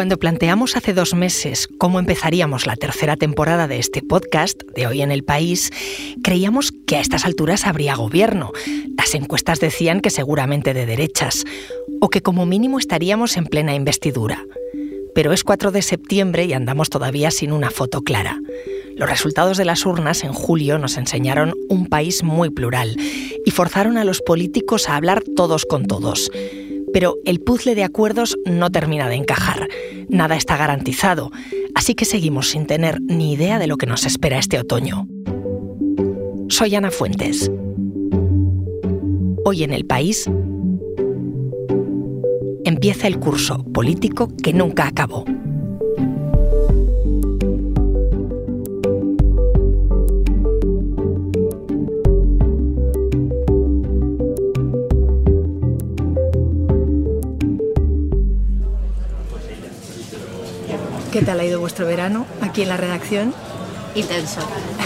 Cuando planteamos hace dos meses cómo empezaríamos la tercera temporada de este podcast, de hoy en el país, creíamos que a estas alturas habría gobierno. Las encuestas decían que seguramente de derechas, o que como mínimo estaríamos en plena investidura. Pero es 4 de septiembre y andamos todavía sin una foto clara. Los resultados de las urnas en julio nos enseñaron un país muy plural y forzaron a los políticos a hablar todos con todos. Pero el puzzle de acuerdos no termina de encajar. Nada está garantizado, así que seguimos sin tener ni idea de lo que nos espera este otoño. Soy Ana Fuentes. Hoy en el país empieza el curso político que nunca acabó. Vuestro verano aquí en la redacción? Intenso,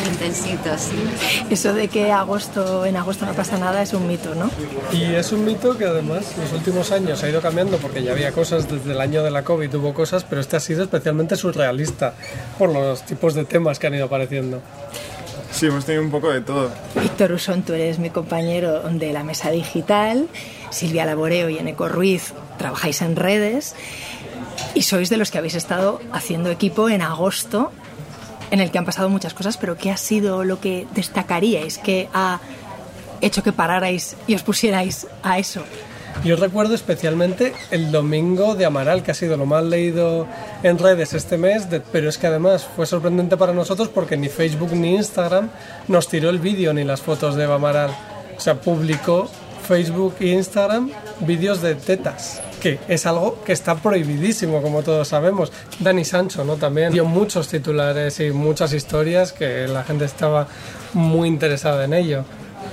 intensito, sí. Eso de que agosto, en agosto no pasa nada es un mito, ¿no? Y es un mito que además los últimos años ha ido cambiando porque ya había cosas desde el año de la COVID, hubo cosas, pero este ha sido especialmente surrealista por los tipos de temas que han ido apareciendo. Sí, hemos tenido un poco de todo. Víctor Usón, tú eres mi compañero de la mesa digital, Silvia Laboreo y Eneco Ruiz trabajáis en redes y sois de los que habéis estado haciendo equipo en agosto, en el que han pasado muchas cosas, pero ¿qué ha sido lo que destacaríais? ¿Qué ha hecho que pararais y os pusierais a eso? Yo recuerdo especialmente el domingo de Amaral, que ha sido lo más leído en redes este mes, pero es que además fue sorprendente para nosotros porque ni Facebook ni Instagram nos tiró el vídeo ni las fotos de Amaral. O sea, publicó Facebook e Instagram vídeos de tetas que es algo que está prohibidísimo, como todos sabemos. Dani Sancho, ¿no? También dio muchos titulares y muchas historias que la gente estaba muy interesada en ello.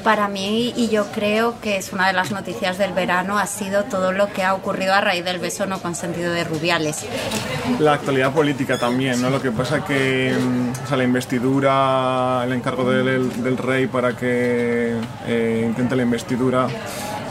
Para mí, y yo creo que es una de las noticias del verano, ha sido todo lo que ha ocurrido a raíz del beso no consentido de Rubiales. La actualidad política también, ¿no? Lo que pasa que mm, o sea, la investidura, el encargo del, del rey para que eh, intente la investidura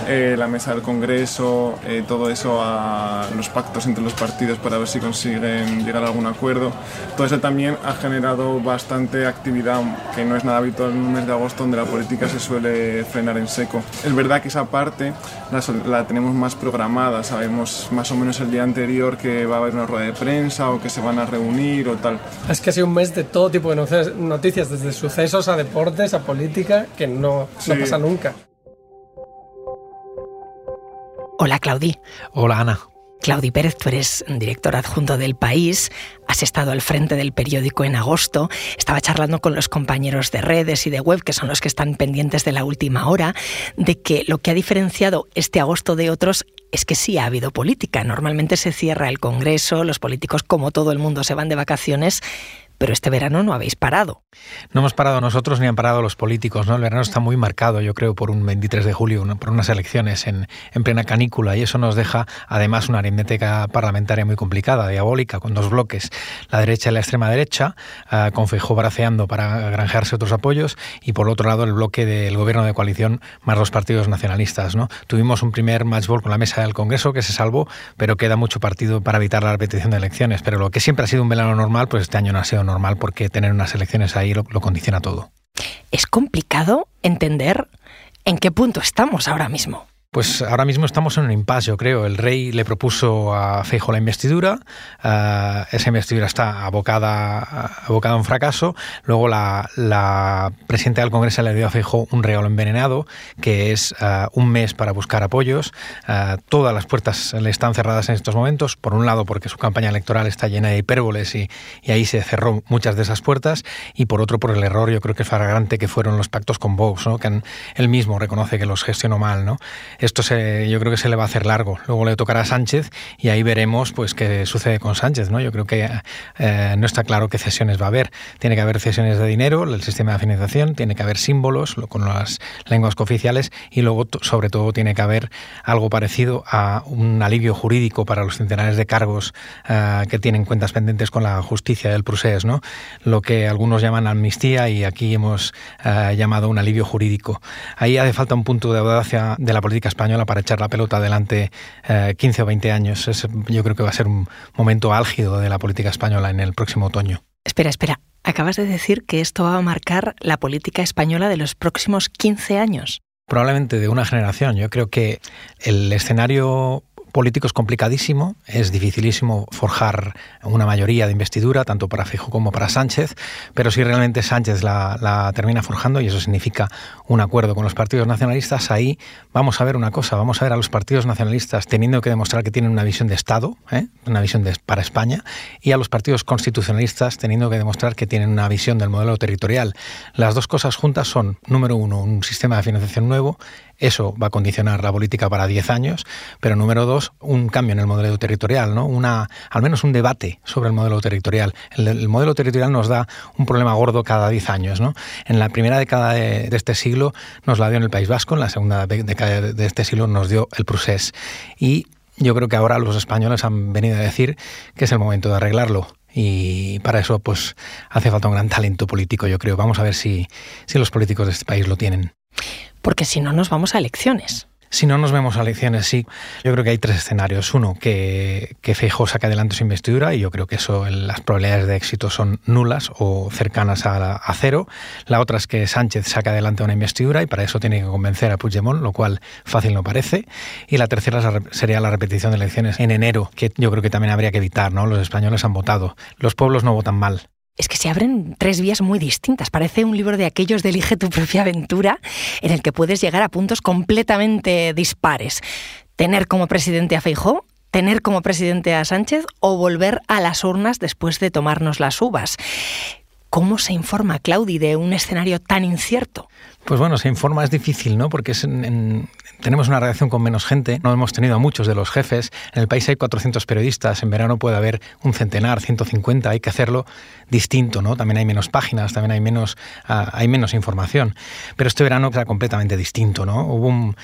eh, la mesa del Congreso, eh, todo eso a los pactos entre los partidos para ver si consiguen llegar a algún acuerdo. Todo eso también ha generado bastante actividad, que no es nada habitual en un mes de agosto donde la política se suele frenar en seco. Es verdad que esa parte la, la tenemos más programada, sabemos más o menos el día anterior que va a haber una rueda de prensa o que se van a reunir o tal. Es que ha sido un mes de todo tipo de noticias, desde sucesos a deportes, a política, que no, no pasa nunca. Hola Claudi. Hola Ana. Claudi Pérez, tú eres director adjunto del país, has estado al frente del periódico en agosto, estaba charlando con los compañeros de redes y de web, que son los que están pendientes de la última hora, de que lo que ha diferenciado este agosto de otros es que sí ha habido política. Normalmente se cierra el Congreso, los políticos, como todo el mundo, se van de vacaciones, pero este verano no habéis parado. No hemos parado nosotros ni han parado los políticos, ¿no? El verano está muy marcado, yo creo, por un 23 de julio, por unas elecciones en, plena canícula y eso nos deja además una aritmética parlamentaria muy complicada, diabólica, con dos bloques, la derecha y la extrema derecha, uh, con Feijóo braceando para granjearse otros apoyos y por otro lado el bloque del gobierno de coalición más los partidos nacionalistas. Tuvimos un primer matchball con la mesa del Congreso que se salvó, pero queda mucho partido para evitar la repetición de elecciones, pero lo que siempre ha sido un verano normal, pues este año no ha sido normal porque tener unas elecciones ahí lo, lo condiciona todo. Es complicado entender en qué punto estamos ahora mismo. Pues ahora mismo estamos en un impasse, yo creo. El rey le propuso a Feijo la investidura, uh, esa investidura está abocada, abocada a un fracaso. Luego la, la, presidenta del Congreso le dio a Feijo un regalo envenenado, que es uh, un mes para buscar apoyos. Uh, todas las puertas le están cerradas en estos momentos. Por un lado, porque su campaña electoral está llena de hipérboles y, ahí se cerró muchas de esas puertas. Y por otro, por el error, yo creo que es flagrante que fueron los pactos con Vox, ¿no? que él mismo reconoce que los gestionó mal. ¿no? Esto se, yo creo que se le va a hacer largo. Luego le tocará a Sánchez y ahí veremos pues qué sucede con Sánchez. ¿no? Yo creo que eh, no está claro qué cesiones va a haber. Tiene que haber cesiones de dinero, el sistema de financiación, tiene que haber símbolos con las lenguas cooficiales y luego sobre todo tiene que haber algo parecido a un alivio jurídico para los centenares de cargos eh, que tienen cuentas pendientes con la justicia del procés, ¿no? lo que algunos llaman amnistía y aquí hemos eh, llamado un alivio jurídico. Ahí hace falta un punto de audacia de la política española para echar la pelota adelante 15 o 20 años. yo creo que va a ser un momento álgido de la política española en el próximo otoño. Espera, espera. Acabas de decir que esto va a marcar la política española de los próximos 15 años. Probablemente de una generación. Yo creo que el escenario político es complicadísimo, es dificilísimo forjar una mayoría de investidura, tanto para Fijo como para Sánchez, pero si realmente Sánchez la, termina forjando, y eso significa un acuerdo con los partidos nacionalistas, ahí vamos a ver una cosa, vamos a ver a los partidos nacionalistas teniendo que demostrar que tienen una visión de Estado, ¿eh? una visión de, para España, y a los partidos constitucionalistas teniendo que demostrar que tienen una visión del modelo territorial. Las dos cosas juntas son, número uno, un sistema de financiación nuevo, eso va a condicionar la política para 10 años, pero número dos, un cambio en el modelo territorial, ¿no? Una, al menos un debate sobre el modelo territorial. El, modelo territorial nos da un problema gordo cada 10 años. ¿no? En la primera década de, este siglo nos la dio en el País Vasco, en la segunda década de este siglo nos dio el Prusés. Y yo creo que ahora los españoles han venido a decir que es el momento de arreglarlo y para eso pues hace falta un gran talento político, yo creo. Vamos a ver si, si los políticos de este país lo tienen porque si no nos vamos a elecciones. Si no nos vemos a elecciones, sí. Yo creo que hay tres escenarios. Uno, que, que Feijóo saque adelante su investidura, y yo creo que eso, las probabilidades de éxito son nulas o cercanas a, cero. La otra es que Sánchez saque adelante una investidura, y para eso tiene que convencer a Puigdemont, lo cual fácil no parece. Y la tercera sería la repetición de elecciones en enero, que yo creo que también habría que evitar. ¿no? Los españoles han votado. Los pueblos no votan mal es que se abren tres vías muy distintas. Parece un libro de aquellos de Elige tu propia aventura, en el que puedes llegar a puntos completamente dispares. Tener como presidente a Feijó, tener como presidente a Sánchez o volver a las urnas después de tomarnos las uvas. ¿Cómo se informa, Claudi, de un escenario tan incierto? Pues bueno, se informa es difícil, ¿no? Porque tenemos una redacción con menos gente, no hemos tenido a muchos de los jefes. En el país hay 400 periodistas, en verano puede haber un centenar, 150, hay que hacerlo distinto, ¿no? También hay menos páginas, también hay menos, ah, hay menos información. Pero este verano era completamente distinto, ¿no? Hubo, un,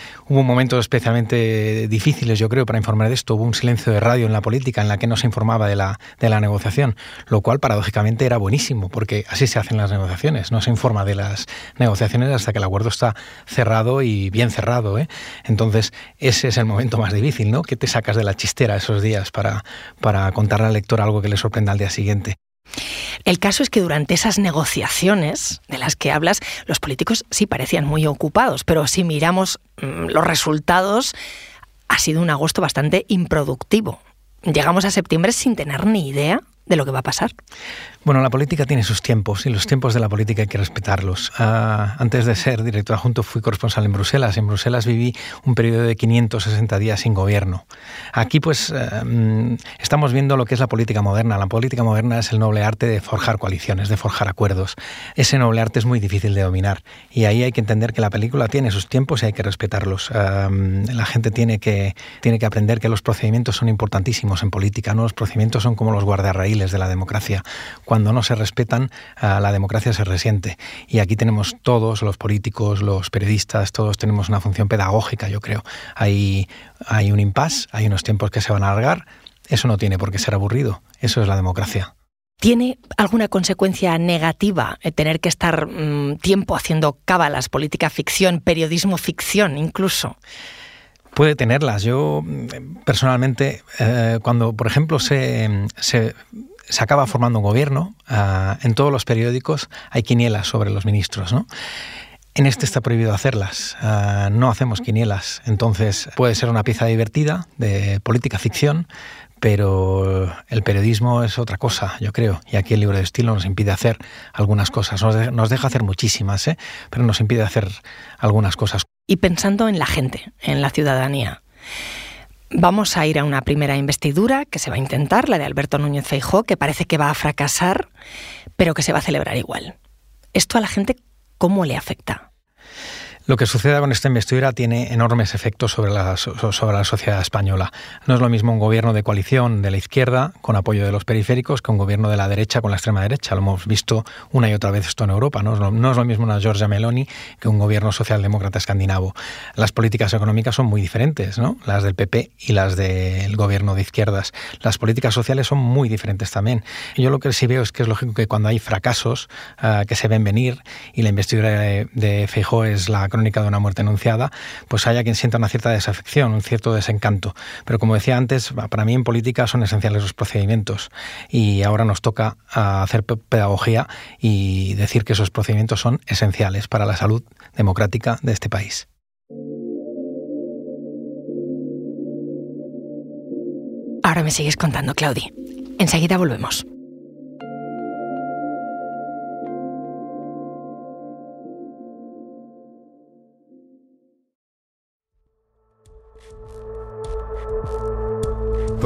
especialmente difíciles, yo creo, para informar de esto. Hubo un silencio de radio en la política en la que no se informaba de la, de la negociación, lo cual paradójicamente era buenísimo, porque así se hacen las negociaciones, no se informa de las negociaciones hasta que el acuerdo está cerrado y bien cerrado, ¿eh? Entonces, ese es el momento más difícil, ¿no? Que te sacas de la chistera esos días para, para contarle al lector algo que le sorprenda al día siguiente. El caso es que durante esas negociaciones de las que hablas, los políticos sí parecían muy ocupados, pero si miramos mm, los resultados, ha sido un agosto bastante improductivo. Llegamos a septiembre sin tener ni idea de lo que va a pasar. Bueno, la política tiene sus tiempos y los tiempos de la política hay que respetarlos. Ah, antes de ser director adjunto fui corresponsal en Bruselas. En Bruselas viví un periodo de 560 días sin gobierno. Aquí pues mm, estamos viendo lo que es la política moderna. La política moderna es el noble arte de forjar coaliciones, de forjar acuerdos. Ese noble arte es muy difícil de dominar y ahí hay que entender que la película tiene sus tiempos y hay que respetarlos. Ah, la gente tiene que, tiene que aprender que los procedimientos son importantísimos en política. ¿no? Los procedimientos son como los guardarraíles de la democracia cuando no se respetan, la democracia se resiente. Y aquí tenemos todos, los políticos, los periodistas, todos tenemos una función pedagógica, yo creo. Hay, hay un impasse, hay unos tiempos que se van a alargar. Eso no tiene por qué ser aburrido. Eso es la democracia. ¿Tiene alguna consecuencia negativa tener que estar mm, tiempo haciendo cábalas, política ficción, periodismo ficción incluso? Puede tenerlas. Yo mm, personalmente, eh, cuando por ejemplo se, se se acaba formando un gobierno, ah, en todos los periódicos hay quinielas sobre los ministros, ¿no? En este está prohibido hacerlas, ah, no hacemos quinielas, entonces puede ser una pieza divertida de política ficción, pero el periodismo es otra cosa, yo creo, y aquí el libro de estilo nos impide hacer algunas cosas, nos, deja hacer muchísimas, ¿eh? pero nos impide hacer algunas cosas. Y pensando en la gente, en la ciudadanía, Vamos a ir a una primera investidura que se va a intentar, la de Alberto Núñez Feijó, que parece que va a fracasar, pero que se va a celebrar igual. ¿Esto a la gente cómo le afecta? Lo que suceda con esta investidura tiene enormes efectos sobre la, sobre la sociedad española. No es lo mismo un gobierno de coalición de la izquierda con apoyo de los periféricos que un gobierno de la derecha con la extrema derecha. Lo hemos visto una y otra vez esto en Europa. No es lo, no es lo mismo una Giorgia Meloni que un gobierno socialdemócrata escandinavo. Las políticas económicas son muy diferentes, ¿no? las del PP y las del gobierno de izquierdas. Las políticas sociales son muy diferentes también. yo lo que sí veo es que es lógico que cuando hay fracasos uh, que se ven venir y la investidura de, de es la crónica de una muerte anunciada, pues haya quien sienta una cierta desafección, un cierto desencanto. Pero como decía antes, para mí en política son esenciales los procedimientos y ahora nos toca ah, hacer pedagogía y decir que esos procedimientos son esenciales para la salud democrática de este país. Ahora me sigues contando, Claudi. Enseguida volvemos.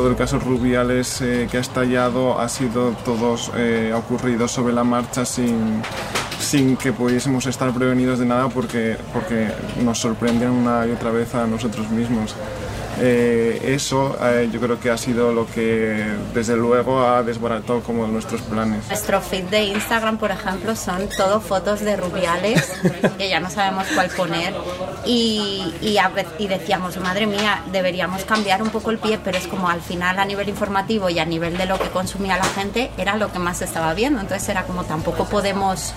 Todo el caso Rubiales eh, que ha estallado ha sido todos eh, ocurridos sobre la marcha sin, sin que pudiésemos estar prevenidos de nada porque, porque nos sorprenden una y otra vez a nosotros mismos. Eh, eso eh, yo creo que ha sido lo que desde luego ha desbaratado como nuestros planes. Nuestro feed de Instagram, por ejemplo, son todo fotos de rubiales, que ya no sabemos cuál poner, y, y, y, decíamos, madre mía, deberíamos cambiar un poco el pie, pero es como al final a nivel informativo y a nivel de lo que consumía la gente era lo que más se estaba viendo, entonces era como tampoco podemos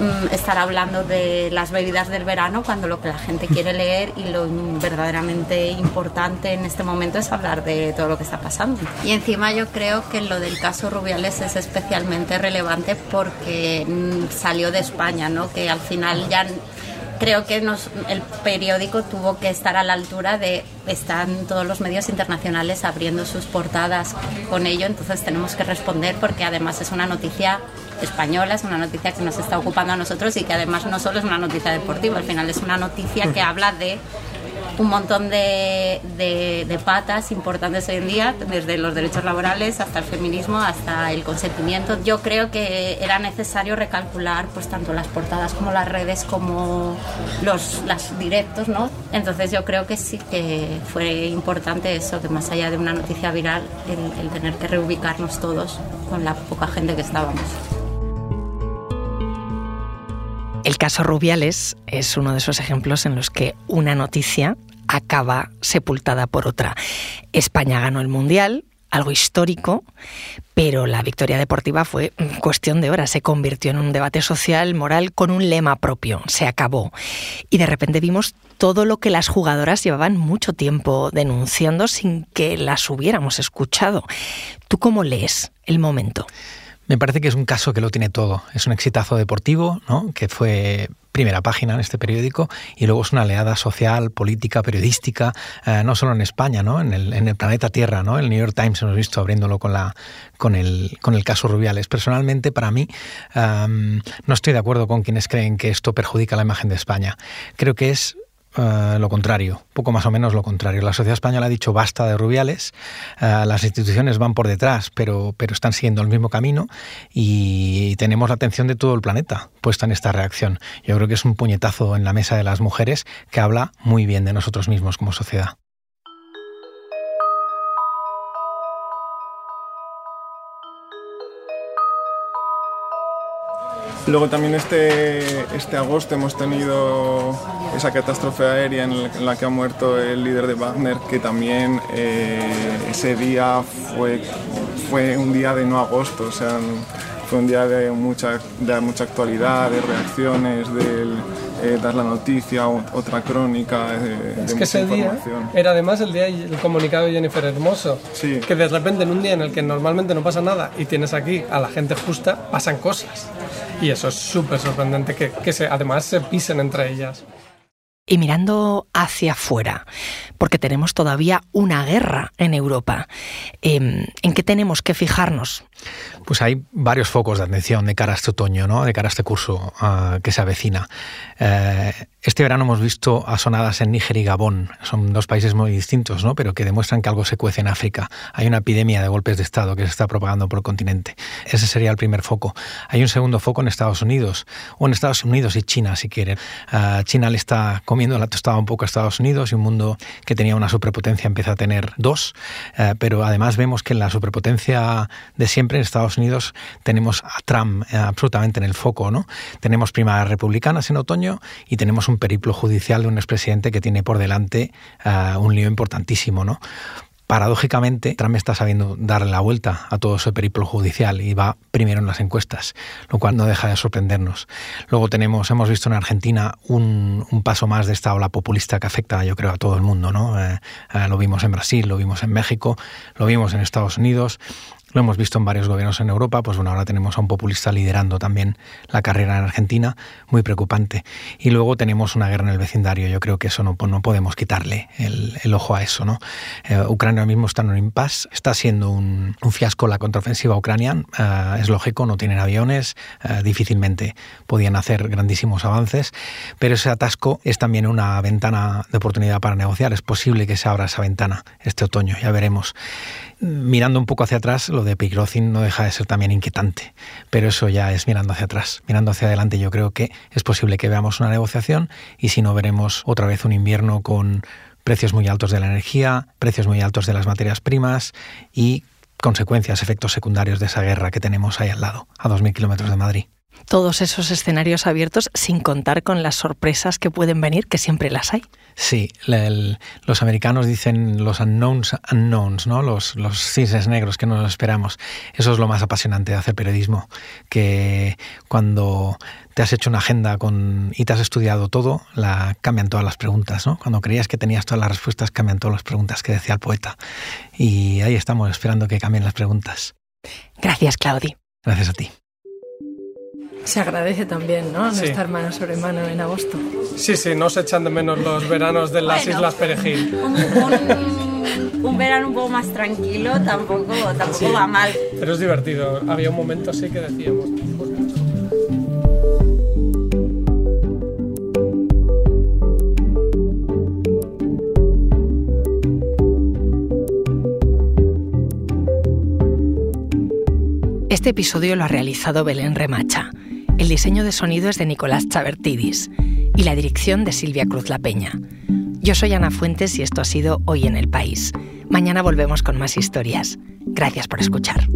mm, estar hablando de las bebidas del verano cuando lo que la gente quiere leer y lo verdaderamente importante en este momento es hablar de todo lo que está pasando. Y encima yo creo que lo del caso Rubiales es especialmente relevante porque mm, salió de España, ¿no? Que al final ya creo que nos, el periódico tuvo que estar a la altura de están todos los medios internacionales abriendo sus portadas con ello, entonces tenemos que responder porque además es una noticia española, es una noticia que nos está ocupando a nosotros y que además no solo es una noticia deportiva, al final es una noticia que habla de un montón de, de, patas importantes hoy en día, desde los derechos laborales hasta el feminismo, hasta el consentimiento. Yo creo que era necesario recalcular pues tanto las portadas como las redes como los las directos, ¿no? Entonces yo creo que sí que fue importante eso, que más allá de una noticia viral, el, el tener que reubicarnos todos con la poca gente que estábamos. El caso Rubiales es uno de esos ejemplos en los que una noticia acaba sepultada por otra. España ganó el Mundial, algo histórico, pero la victoria deportiva fue cuestión de horas, se convirtió en un debate social, moral, con un lema propio, se acabó. Y de repente vimos todo lo que las jugadoras llevaban mucho tiempo denunciando sin que las hubiéramos escuchado. ¿Tú cómo lees el momento? Me parece que es un caso que lo tiene todo. Es un exitazo deportivo, ¿no? que fue primera página en este periódico y luego es una oleada social, política, periodística, eh, no solo en España, ¿no? En el, planeta Tierra. ¿no? El New York Times hemos visto abriéndolo con, la, con, el, con el caso Rubiales. Personalmente, para mí, no estoy de acuerdo con quienes creen que esto perjudica la imagen de España. Creo que es Uh, lo contrario, poco más o menos lo contrario. La sociedad española ha dicho basta de rubiales, uh, las instituciones van por detrás, pero, pero están siguiendo el mismo camino y tenemos la atención de todo el planeta puesta en esta reacción. Yo creo que es un puñetazo en la mesa de las mujeres que habla muy bien de nosotros mismos como sociedad. Luego también este, este agosto hemos tenido esa catástrofe aérea en la que ha muerto el líder de Wagner, que también eh, ese día fue, fue un día de no agosto, o sea, fue un día de mucha, de mucha actualidad, de reacciones, de eh, dar la noticia, otra crónica. De, es que ese día era además el día el comunicado de Jennifer Hermoso. Sí. Que de repente en un día en el que normalmente no pasa nada y tienes aquí a la gente justa, pasan cosas. Y eso es súper sorprendente que, que se, además se pisen entre ellas y mirando hacia afuera, porque tenemos todavía una guerra en Europa. Em, ¿En qué tenemos que fijarnos? Pues hay varios focos de atención de cara a este otoño, ¿no? de cara a este curso ah, que se avecina. Eh, este verano hemos visto asonadas en Níger y Gabón. Son dos países muy distintos, ¿no? pero que demuestran que algo se cuece en África. Hay una epidemia de golpes de Estado que se está propagando por el continente. Ese sería el primer foco. Hay un segundo foco en Estados Unidos, o en Estados Unidos y China, si quieren. Ah, China le está comiendo la tostada un poco a Estados Unidos y un mundo que tenía una superpotencia empieza a tener dos, eh, pero además vemos que la superpotencia de siempre en Estados Unidos tenemos a Trump eh, absolutamente en el foco, ¿no? Tenemos primarias republicanas en otoño y tenemos un periplo judicial de un expresidente que tiene por delante uh, un lío importantísimo, ¿no? Paradójicamente, Trump está sabiendo darle la vuelta a todo ese periplo judicial y va primero en las encuestas, lo cual no deja de sorprendernos. Luego tenemos, hemos visto en Argentina un, paso más de esta ola populista que afecta, yo creo, a todo el mundo. ¿no? Eh, eh, lo vimos en Brasil, lo vimos en México, lo vimos en Estados Unidos lo hemos visto en varios gobiernos en Europa, pues bueno, ahora tenemos a un populista liderando también la carrera en Argentina, muy preocupante. Y luego tenemos una guerra en el vecindario, yo creo que eso no, no podemos quitarle el, ojo a eso. ¿no? Eh, Ucrania mismo está en un impasse, está siendo un, fiasco la contraofensiva ucraniana, eh, es lógico, no tienen aviones, eh, difícilmente podían hacer grandísimos avances, pero ese atasco es también una ventana de oportunidad para negociar, es posible que se abra esa ventana este otoño, ya veremos mirando un poco hacia atrás, de Pigrocin no deja de ser también inquietante, pero eso ya es mirando hacia atrás. Mirando hacia adelante yo creo que es posible que veamos una negociación y si no veremos otra vez un invierno con precios muy altos de la energía, precios muy altos de las materias primas y consecuencias, efectos secundarios de esa guerra que tenemos ahí al lado, a 2.000 kilómetros de Madrid todos esos escenarios abiertos sin contar con las sorpresas que pueden venir, que siempre las hay. Sí, los americanos dicen los unknowns unknowns, ¿no? los, los cisnes negros que no nos esperamos. Eso es lo más apasionante de hacer periodismo, que cuando te has hecho una agenda con, y te has estudiado todo, la, cambian todas las preguntas. ¿no? Cuando creías que tenías todas las respuestas, cambian todas las preguntas que decía el poeta. Y ahí estamos, esperando que cambien las preguntas. Gracias, Claudi. Gracias a ti. Se agradece también, ¿no? No estar mano sobre mano en agosto. Sí, sí, no se echan de menos los veranos de las Islas Perejil. Un, verano un poco más tranquilo tampoco, tampoco va mal. Pero es divertido. Había un momento así que decíamos... Este episodio lo ha realizado Belén Remacha. El diseño de sonido es de Nicolás Chavertidis y la dirección de Silvia Cruz La Peña. Yo soy Ana Fuentes y esto ha sido Hoy en el País. Mañana volvemos con más historias. Gracias por escuchar.